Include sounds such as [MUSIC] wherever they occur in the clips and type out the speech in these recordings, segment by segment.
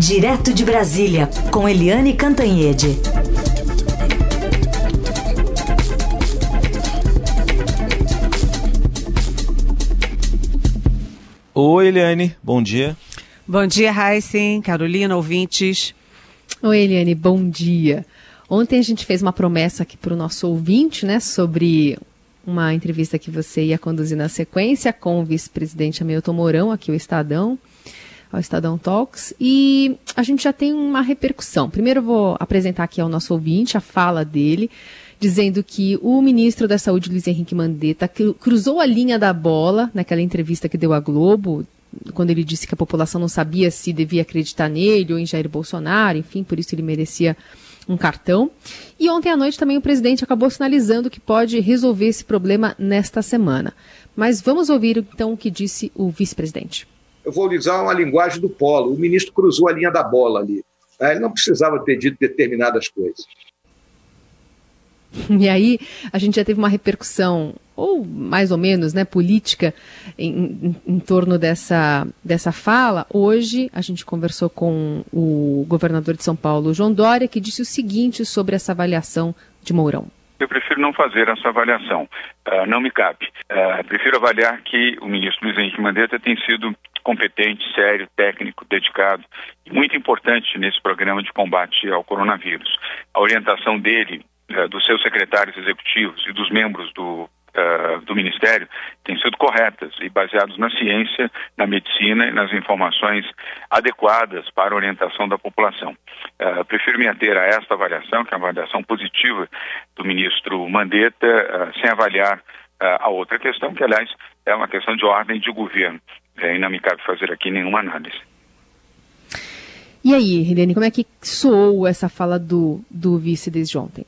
Direto de Brasília, com Eliane Cantanhede. Oi, Eliane, bom dia. Bom dia, Heisen, Carolina, ouvintes. Oi, Eliane, bom dia. Ontem a gente fez uma promessa aqui para o nosso ouvinte, né, sobre uma entrevista que você ia conduzir na sequência com o vice-presidente Hamilton Mourão, aqui o Estadão ao Estadão Talks. E a gente já tem uma repercussão. Primeiro eu vou apresentar aqui ao nosso ouvinte a fala dele, dizendo que o ministro da Saúde, Luiz Henrique Mandetta, cruzou a linha da bola naquela entrevista que deu à Globo, quando ele disse que a população não sabia se devia acreditar nele ou em Jair Bolsonaro, enfim, por isso ele merecia um cartão. E ontem à noite também o presidente acabou sinalizando que pode resolver esse problema nesta semana. Mas vamos ouvir então o que disse o vice-presidente eu vou usar uma linguagem do polo. O ministro cruzou a linha da bola ali. Né? Ele não precisava ter dito determinadas coisas. [LAUGHS] E aí a gente já teve uma repercussão, ou mais ou menos, né, política em, em, em, torno dessa, dessa fala. Hoje a gente conversou com o governador de São Paulo, João Dória, que disse o seguinte sobre essa avaliação de Mourão. Eu prefiro não fazer essa avaliação, uh, não me cabe. Uh, prefiro avaliar que o ministro Luiz Henrique Mandetta tem sido competente, sério, técnico, dedicado e muito importante nesse programa de combate ao coronavírus. A orientação dele, uh, dos seus secretários executivos e dos membros do Uh, do Ministério têm sido corretas e baseadas na ciência, na medicina e nas informações adequadas para a orientação da população. Uh, prefiro me ater a esta avaliação, que é uma avaliação positiva do ministro Mandetta, uh, sem avaliar a outra questão, que, aliás, é uma questão de ordem de governo. É, e não me cabe fazer aqui nenhuma análise. E aí, Helene, como é que soou essa fala do, do vice desde ontem?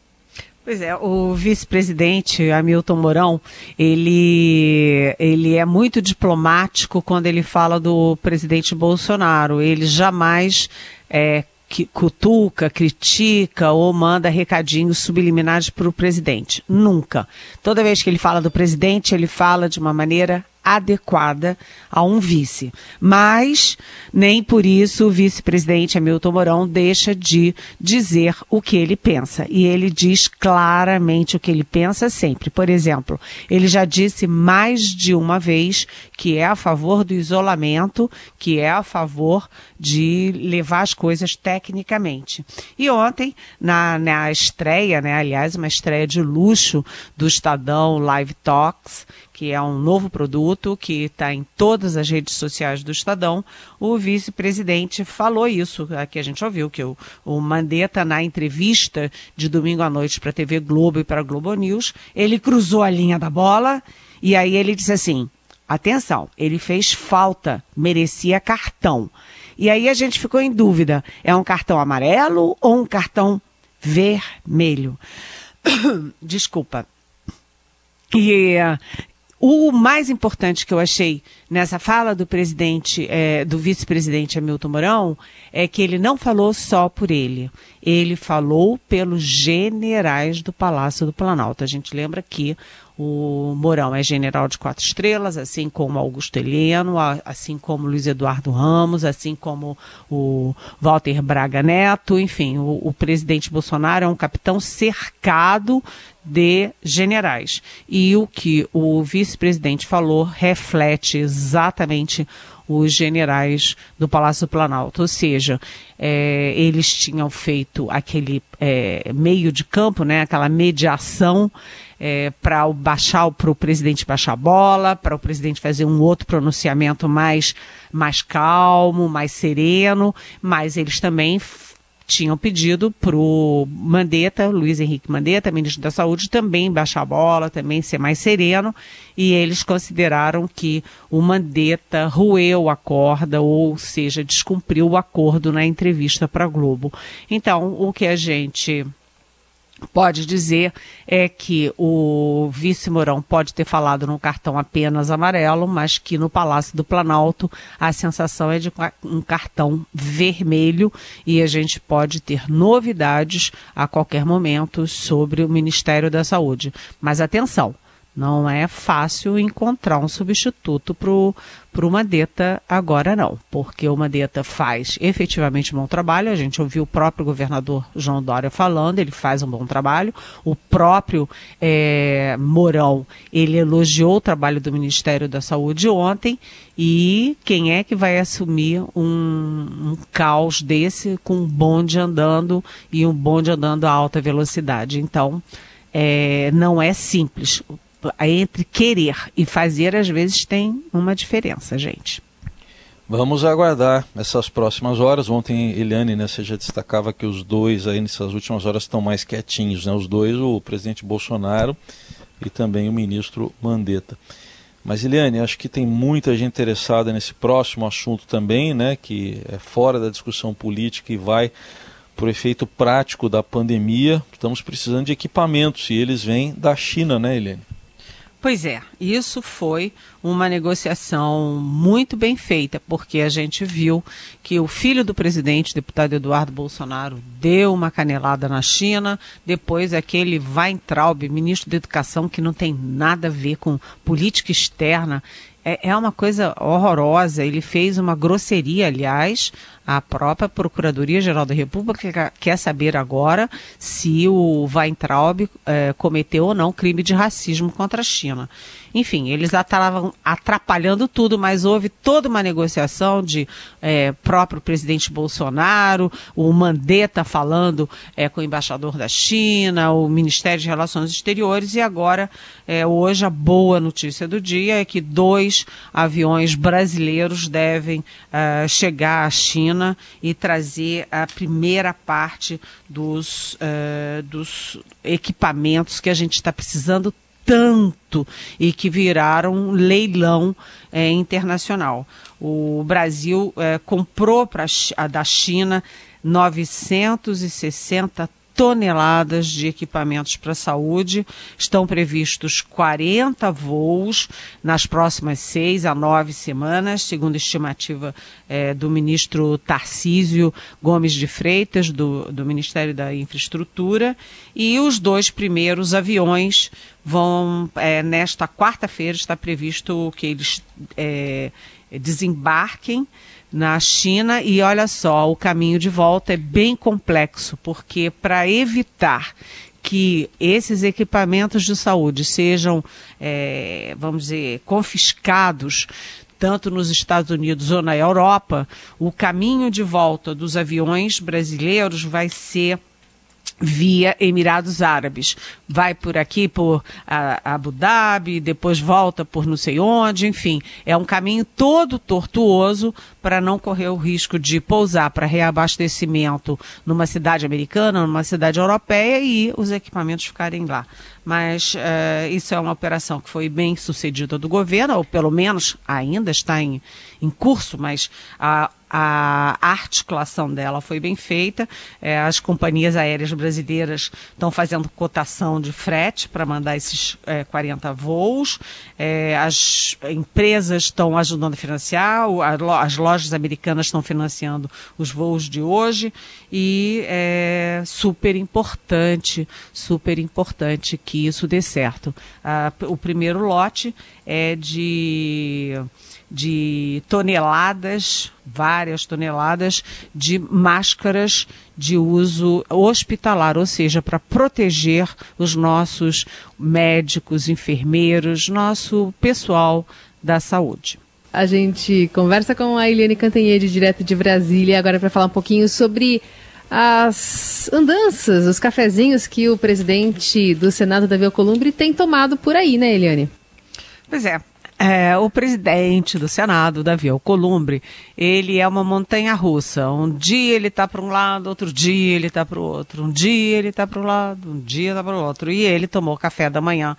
Pois é, o vice-presidente Hamilton Mourão, ele, ele é muito diplomático quando ele fala do presidente Bolsonaro. Ele jamais é, que cutuca, critica ou manda recadinhos subliminares para o presidente. Nunca. Toda vez que ele fala do presidente, ele fala de uma maneira adequada a um vice. Mas nem por isso o vice-presidente Hamilton Mourão deixa de dizer o que ele pensa. E ele diz claramente o que ele pensa sempre. Por exemplo, ele já disse mais de uma vez que é a favor do isolamento, que é a favor de levar as coisas tecnicamente. E ontem, na, na estreia, né, aliás, uma estreia de luxo do Estadão Live Talks, que é um novo produto que está em todas as redes sociais do Estadão, o vice-presidente falou isso, que a gente ouviu, que o, o Mandetta, na entrevista de domingo à noite para a TV Globo e para a Globo News, ele cruzou a linha da bola e aí ele disse assim, atenção, ele fez falta, merecia cartão. E aí a gente ficou em dúvida, é um cartão amarelo ou um cartão vermelho? [COUGHS] Desculpa. E, o mais importante que eu achei nessa fala do presidente, é, do vice-presidente Hamilton Mourão, é que ele não falou só por ele. Ele falou pelos generais do Palácio do Planalto. A gente lembra que o Mourão é general de quatro estrelas, assim como Augusto Heleno, assim como Luiz Eduardo Ramos, assim como o Walter Braga Neto, enfim, o, o presidente Bolsonaro é um capitão cercado de generais. E o que o vice-presidente falou reflete exatamente os generais do Palácio Planalto, ou seja, é, eles tinham feito aquele é, meio de campo, né, aquela mediação é, para baixar para o presidente baixar a bola, para o presidente fazer um outro pronunciamento mais mais calmo, mais sereno, mas eles também tinham pedido para o Mandetta, Luiz Henrique Mandetta, ministro da Saúde, também baixar a bola, também ser mais sereno, e eles consideraram que o Mandetta roeu a corda, ou seja, descumpriu o acordo na entrevista para a Globo. Então, o que a gente pode dizer é que o vice Mourão pode ter falado num cartão apenas amarelo, mas que no Palácio do Planalto a sensação é de um cartão vermelho e a gente pode ter novidades a qualquer momento sobre o Ministério da Saúde. Mas atenção, Não é fácil encontrar um substituto para o Mandetta agora não, porque o Mandetta faz efetivamente um bom trabalho, a gente ouviu o próprio governador João Dória falando, ele faz um bom trabalho, o próprio é, Mourão, ele elogiou o trabalho do Ministério da Saúde ontem, e quem é que vai assumir um, um caos desse com um bonde andando e um bonde andando a alta velocidade? Então, é, não é simples entre querer e fazer, às vezes tem uma diferença, gente. Vamos aguardar essas próximas horas. Ontem, Eliane, né, você já destacava que os dois aí nessas últimas horas estão mais quietinhos, né? Os dois, o presidente Bolsonaro e também o ministro Mandetta. Mas, Eliane, acho que tem muita gente interessada nesse próximo assunto também, né? Que é fora da discussão política e vai por efeito prático da pandemia. Estamos precisando de equipamentos e eles vêm da China, né, Eliane? Pois é, isso foi uma negociação muito bem feita, porque a gente viu que o filho do presidente, deputado Eduardo Bolsonaro, deu uma canelada na China, depois aquele Weintraub, ministro da Educação, que não tem nada a ver com política externa, é, é uma coisa horrorosa. Ele fez uma grosseria, aliás, a própria Procuradoria-Geral da República quer saber agora se o Weintraub é, cometeu ou não crime de racismo contra a China. Enfim, eles estavam atrapalhando tudo, mas houve toda uma negociação de é, próprio presidente Bolsonaro, o Mandetta falando é, com o embaixador da China, o Ministério de Relações Exteriores, e agora, hoje, a boa notícia do dia é que dois aviões brasileiros devem chegar à China e trazer a primeira parte dos, é, dos equipamentos que a gente está precisando tanto e que viraram leilão é, internacional. O Brasil é, comprou pra, da China 960 toneladas de equipamentos para a saúde. Estão previstos 40 voos nas próximas seis a nove semanas, segundo a estimativa é, do ministro Tarcísio Gomes de Freitas, do, do Ministério da Infraestrutura. E os dois primeiros aviões vão, é, nesta quarta-feira, está previsto que eles é, desembarquem na China. E olha só, o caminho de volta é bem complexo, porque para evitar que esses equipamentos de saúde sejam, é, vamos dizer, confiscados tanto nos Estados Unidos ou na Europa, o caminho de volta dos aviões brasileiros vai ser via Emirados Árabes. Vai por aqui por Abu Dhabi, depois volta por não sei onde, enfim. É um caminho todo tortuoso para não correr o risco de pousar para reabastecimento numa cidade americana, numa cidade europeia e os equipamentos ficarem lá. Mas uh, isso é uma operação que foi bem sucedida do governo, ou pelo menos ainda está em, em curso, mas a a articulação dela foi bem feita. É, as companhias aéreas brasileiras estão fazendo cotação de frete para mandar esses é, 40 voos. É, as empresas estão ajudando a financiar, as lojas americanas estão financiando os voos de hoje. E é super importante, super importante que isso dê certo. Ah, o primeiro lote é de de toneladas, várias toneladas de máscaras de uso hospitalar, ou seja, para proteger os nossos médicos, enfermeiros, nosso pessoal da saúde. A gente conversa com a Eliane Cantanhede, direto de Brasília, agora para falar um pouquinho sobre as andanças, os cafezinhos que o presidente do Senado, Davi Alcolumbre, tem tomado por aí, né, Eliane? Pois é, é, o presidente do Senado, Davi Alcolumbre, ele é uma montanha russa. Um dia ele está para um lado, outro dia ele está para o outro. Um dia ele está para um lado, um dia está para o outro. E ele tomou café da manhã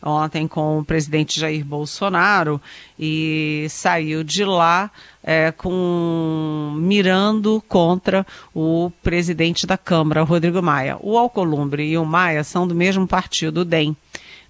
ontem com o presidente Jair Bolsonaro e saiu de lá é, com mirando contra o presidente da Câmara, Rodrigo Maia. O Alcolumbre e o Maia são do mesmo partido, o DEM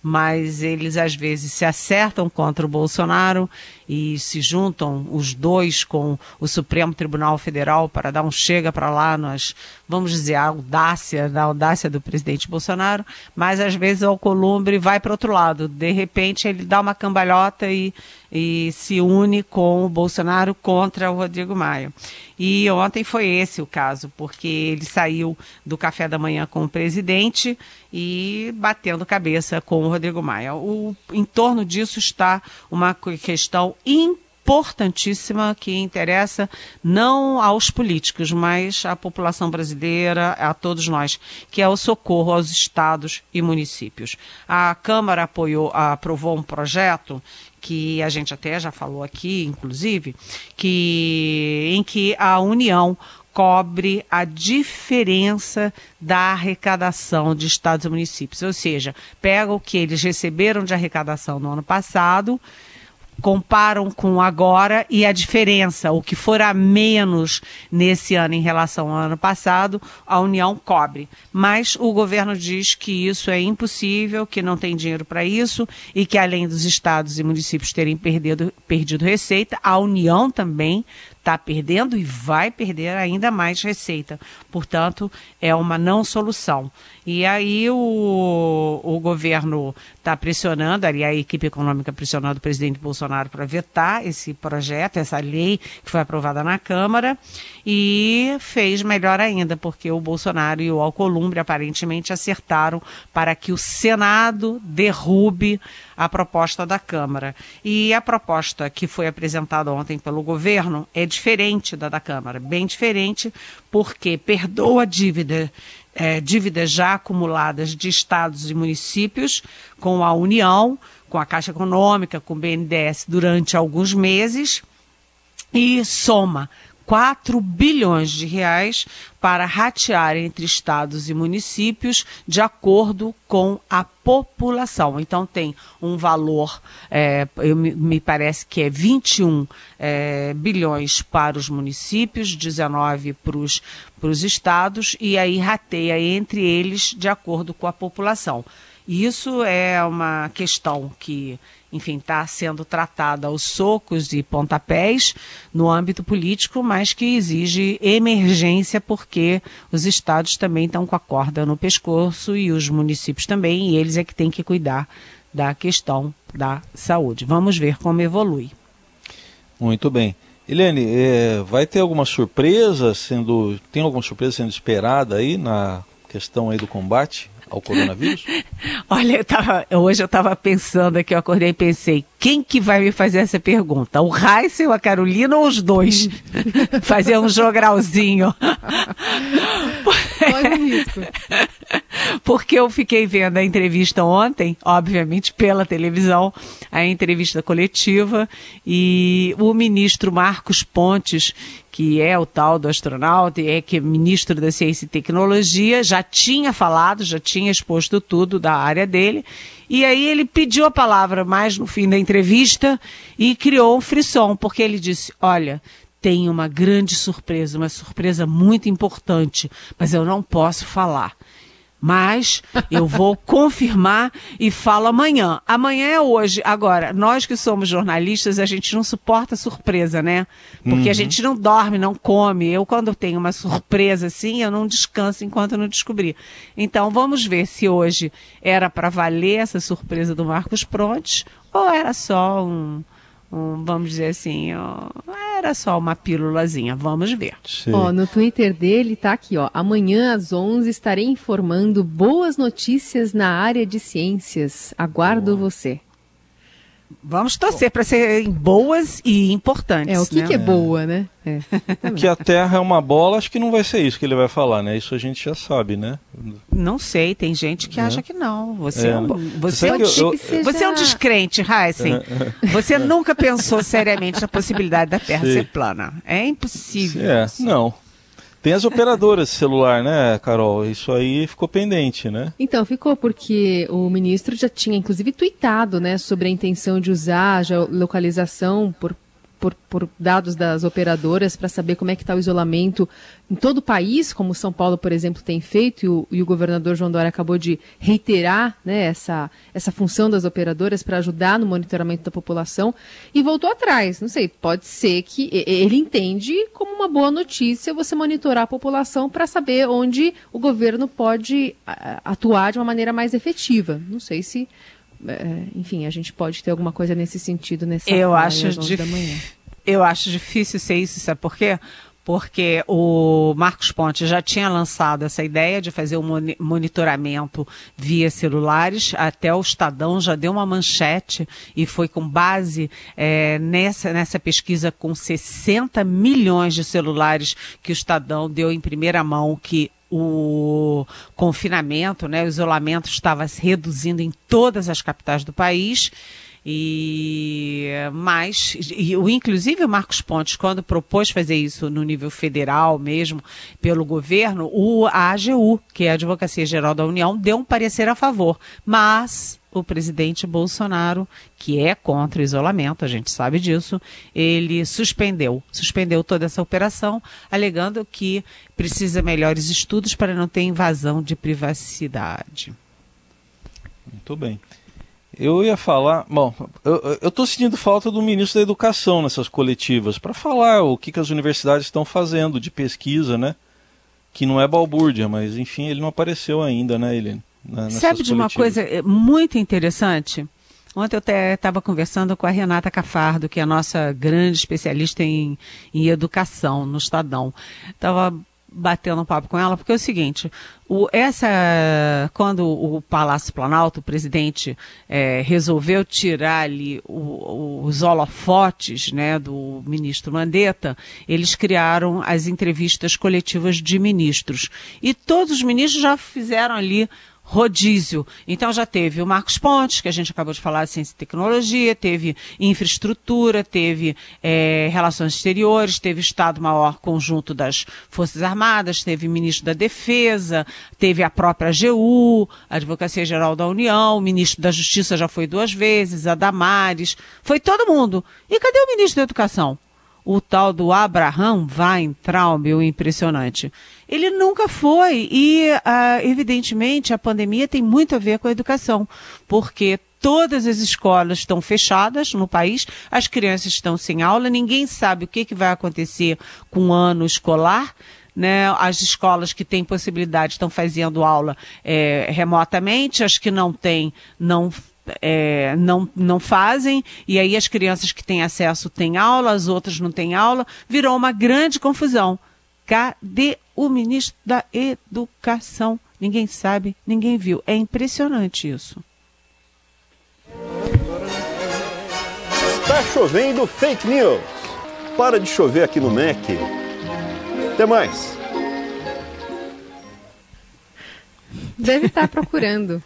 mas eles às vezes se acertam contra o Bolsonaro e se juntam os dois com o Supremo Tribunal Federal para dar um chega para lá nas, vamos dizer, a audácia, da audácia do presidente Bolsonaro, mas às vezes o Alcolumbre vai para outro lado. De repente ele dá uma cambalhota e, e se une com o Bolsonaro contra o Rodrigo Maia. E ontem foi esse o caso, porque ele saiu do café da manhã com o presidente e batendo cabeça com o Rodrigo Maia. O, em torno disso está uma questão importantíssima que interessa não aos políticos, mas à população brasileira, a todos nós, que é o socorro aos estados e municípios. A Câmara apoiou, aprovou um projeto que a gente até já falou aqui, inclusive, que em que a União cobre a diferença da arrecadação de estados e municípios, ou seja, pega o que eles receberam de arrecadação no ano passado comparam com agora e a diferença, o que for a menos nesse ano em relação ao ano passado, a União cobre. Mas o governo diz que isso é impossível, que não tem dinheiro para isso e que além dos estados e municípios terem perdido, perdido receita, a União também está perdendo e vai perder ainda mais receita. Portanto, é uma não solução. E aí o, o governo está pressionando, ali a equipe econômica pressionando o presidente Bolsonaro para vetar esse projeto, essa lei que foi aprovada na Câmara, e fez melhor ainda, porque o Bolsonaro e o Alcolumbre aparentemente acertaram para que o Senado derrube a proposta da Câmara. E a proposta que foi apresentada ontem pelo governo é diferente da da Câmara, bem diferente, porque perdoa a dívida é, dívidas já acumuladas de estados e municípios com a União, com a Caixa Econômica, com o BNDES durante alguns meses e soma 4 bilhões de reais para ratear entre estados e municípios de acordo com a população. Então tem um valor, é, eu, me parece que é 21 é, bilhões para os municípios, 19 para os estados, e aí rateia entre eles de acordo com a população. Isso é uma questão que enfim, está sendo tratada aos socos e pontapés no âmbito político, mas que exige emergência porque os estados também estão com a corda no pescoço e os municípios também, e eles é que têm que cuidar da questão da saúde. Vamos ver como evolui. Muito bem. Eliane, é, vai ter alguma surpresa sendo. Tem alguma surpresa sendo esperada aí na questão aí do combate ao coronavírus? [LAUGHS] Olha, eu tava, hoje eu estava pensando aqui, eu acordei e pensei, quem que vai me fazer essa pergunta? O Raíssa, a Carolina ou os dois? [LAUGHS] fazer um jogralzinho. [LAUGHS] [LAUGHS] Porque eu fiquei vendo a entrevista ontem, obviamente pela televisão, a entrevista coletiva, e o ministro Marcos Pontes, que é o tal do astronauta e é que é ministro da Ciência e Tecnologia, já tinha falado, já tinha exposto tudo da área dele, e aí ele pediu a palavra mais no fim da entrevista e criou um frisson, porque ele disse: Olha, tem uma grande surpresa, uma surpresa muito importante, mas eu não posso falar. Mas eu vou [LAUGHS] confirmar e falo amanhã. Amanhã é hoje. Agora, nós que somos jornalistas, a gente não suporta surpresa, né? Porque uhum. a gente não dorme, não come. Eu, quando tenho uma surpresa assim, eu não descanso enquanto não descobrir. Então, vamos ver se hoje era para valer essa surpresa do Marcos Prontes ou era só um um, vamos dizer assim, ó, era só uma pílulazinha, vamos ver. Ó, no Twitter dele tá aqui, ó, amanhã às 11 estarei informando boas notícias na área de ciências. Aguardo você. Vamos torcer para serem boas e importantes. É, o que, né? que é boa, né? É. [LAUGHS] que a Terra é uma bola, acho que não vai ser isso que ele vai falar, né? Isso a gente já sabe, né? Não sei, tem gente que é. acha que não. Você é, é um, você, é um, eu, eu, você é um descrente, Heisen. Você nunca pensou seriamente na possibilidade da Terra Sim. ser plana. É impossível. É, não. Tem as operadoras de celular, né, Carol? Isso aí ficou pendente, né? Então, ficou, porque o ministro já tinha, inclusive, tweetado, né, sobre a intenção de usar a localização por por, por dados das operadoras para saber como é que está o isolamento em todo o país, como São Paulo, por exemplo, tem feito, e o, e o governador João Dória acabou de reiterar né, essa, essa função das operadoras para ajudar no monitoramento da população, e voltou atrás. Não sei, pode ser que ele entende como uma boa notícia você monitorar a população para saber onde o governo pode atuar de uma maneira mais efetiva. Não sei se é, enfim, a gente pode ter alguma coisa nesse sentido nessa eu acho dif... Eu acho difícil ser isso, sabe por quê? porque o Marcos Ponte já tinha lançado essa ideia de fazer o um monitoramento via celulares, até o Estadão já deu uma manchete e foi com base é, nessa, nessa pesquisa com 60 milhões de celulares que o Estadão deu em primeira mão que o confinamento, né, o isolamento estava se reduzindo em todas as capitais do país. E mais, e, inclusive o Marcos Pontes, quando propôs fazer isso no nível federal mesmo, pelo governo, o a AGU, que é a Advocacia Geral da União, deu um parecer a favor. Mas o presidente Bolsonaro, que é contra o isolamento, a gente sabe disso, ele suspendeu, suspendeu toda essa operação, alegando que precisa melhores estudos para não ter invasão de privacidade. Muito bem. Eu ia falar, bom, eu estou sentindo falta do ministro da Educação nessas coletivas para falar o que, que as universidades estão fazendo de pesquisa, né? Que não é balbúrdia, mas enfim, ele não apareceu ainda, né, Helene? Na, Sabe de uma coisa eh, muito interessante? Ontem eu estava conversando com a Renata Cafardo, que é a nossa grande especialista em, em educação no Estadão. Estava batendo papo com ela, porque é o seguinte, o, essa, quando o Palácio Planalto, o presidente, é, resolveu tirar ali o, os holofotes né, do ministro Mandetta, eles criaram as entrevistas coletivas de ministros. E todos os ministros já fizeram ali rodízio. Então já teve o Marcos Pontes, que a gente acabou de falar, ciência e tecnologia, teve infraestrutura, teve é, relações exteriores, teve Estado-Maior Conjunto das Forças Armadas, teve ministro da Defesa, teve a própria AGU, Advocacia Geral da União, o ministro da Justiça já foi duas vezes, a Damares, foi todo mundo. E cadê o ministro da Educação? O tal do Abraham Weintraub, o impressionante. Ele nunca foi e, uh, evidentemente, a pandemia tem muito a ver com a educação, porque todas as escolas estão fechadas no país, as crianças estão sem aula, ninguém sabe o que, que vai acontecer com o ano escolar. Né, as escolas que têm possibilidade estão fazendo aula é, remotamente, as que não têm não é, não, não fazem, e aí as crianças que têm acesso têm aula, as outras não têm aula, virou uma grande confusão. Cadê o ministro da Educação? Ninguém sabe, ninguém viu. É impressionante isso. Está chovendo fake news. Para de chover aqui no MEC. Até mais. Deve estar procurando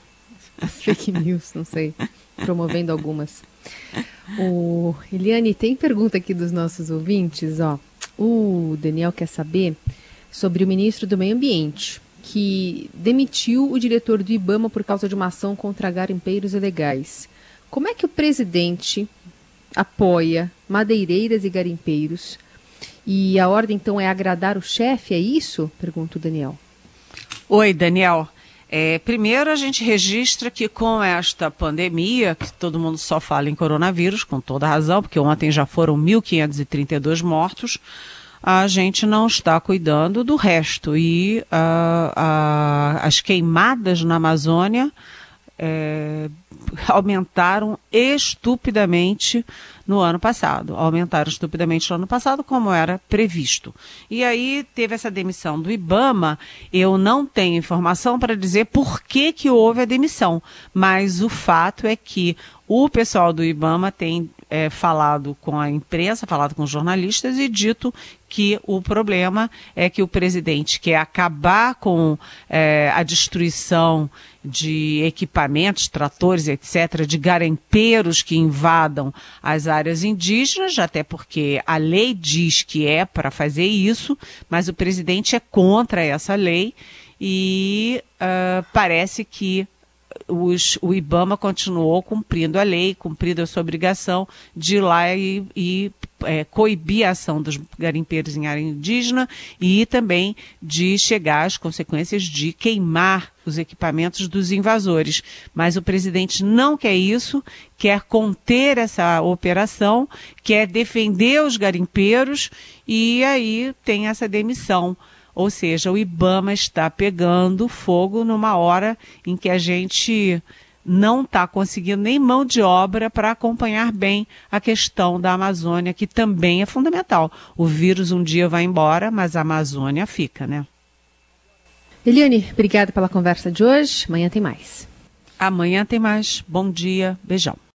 as fake news, não sei, promovendo algumas. O Eliane, tem pergunta aqui dos nossos ouvintes, ó. O Daniel quer saber sobre o ministro do Meio Ambiente, que demitiu o diretor do IBAMA por causa de uma ação contra garimpeiros ilegais. Como é que o presidente apoia madeireiras e garimpeiros? E a ordem, então, é agradar o chefe, é isso? Pergunta o Daniel. Oi, Daniel. É, primeiro, a gente registra que com esta pandemia, que todo mundo só fala em coronavírus, com toda razão, porque ontem já foram 1.532 mortos, a gente não está cuidando do resto. E uh, uh, as queimadas na Amazônia é, aumentaram estupidamente no ano passado. Aumentaram estupidamente no ano passado, como era previsto. E aí teve essa demissão do IBAMA. Eu não tenho informação para dizer por que, que houve a demissão, mas o fato é que o pessoal do IBAMA tem é, falado com a imprensa, falado com os jornalistas e dito que o problema é que o presidente quer acabar com é, a destruição de equipamentos, tratores, etc., de garimpeiros que invadam as áreas indígenas, até porque a lei diz que é para fazer isso, mas o presidente é contra essa lei e uh, parece que os, o IBAMA continuou cumprindo a lei, cumprindo a sua obrigação de ir lá e, e é, coibir a ação dos garimpeiros em área indígena e também de chegar às consequências de queimar os equipamentos dos invasores. Mas o presidente não quer isso, quer conter essa operação, quer defender os garimpeiros e aí tem essa demissão. Ou seja, o Ibama está pegando fogo numa hora em que a gente não está conseguindo nem mão de obra para acompanhar bem a questão da Amazônia, que também é fundamental. O vírus um dia vai embora, mas a Amazônia fica, né? Eliane, obrigada pela conversa de hoje. Amanhã tem mais. Amanhã tem mais. Bom dia. Beijão.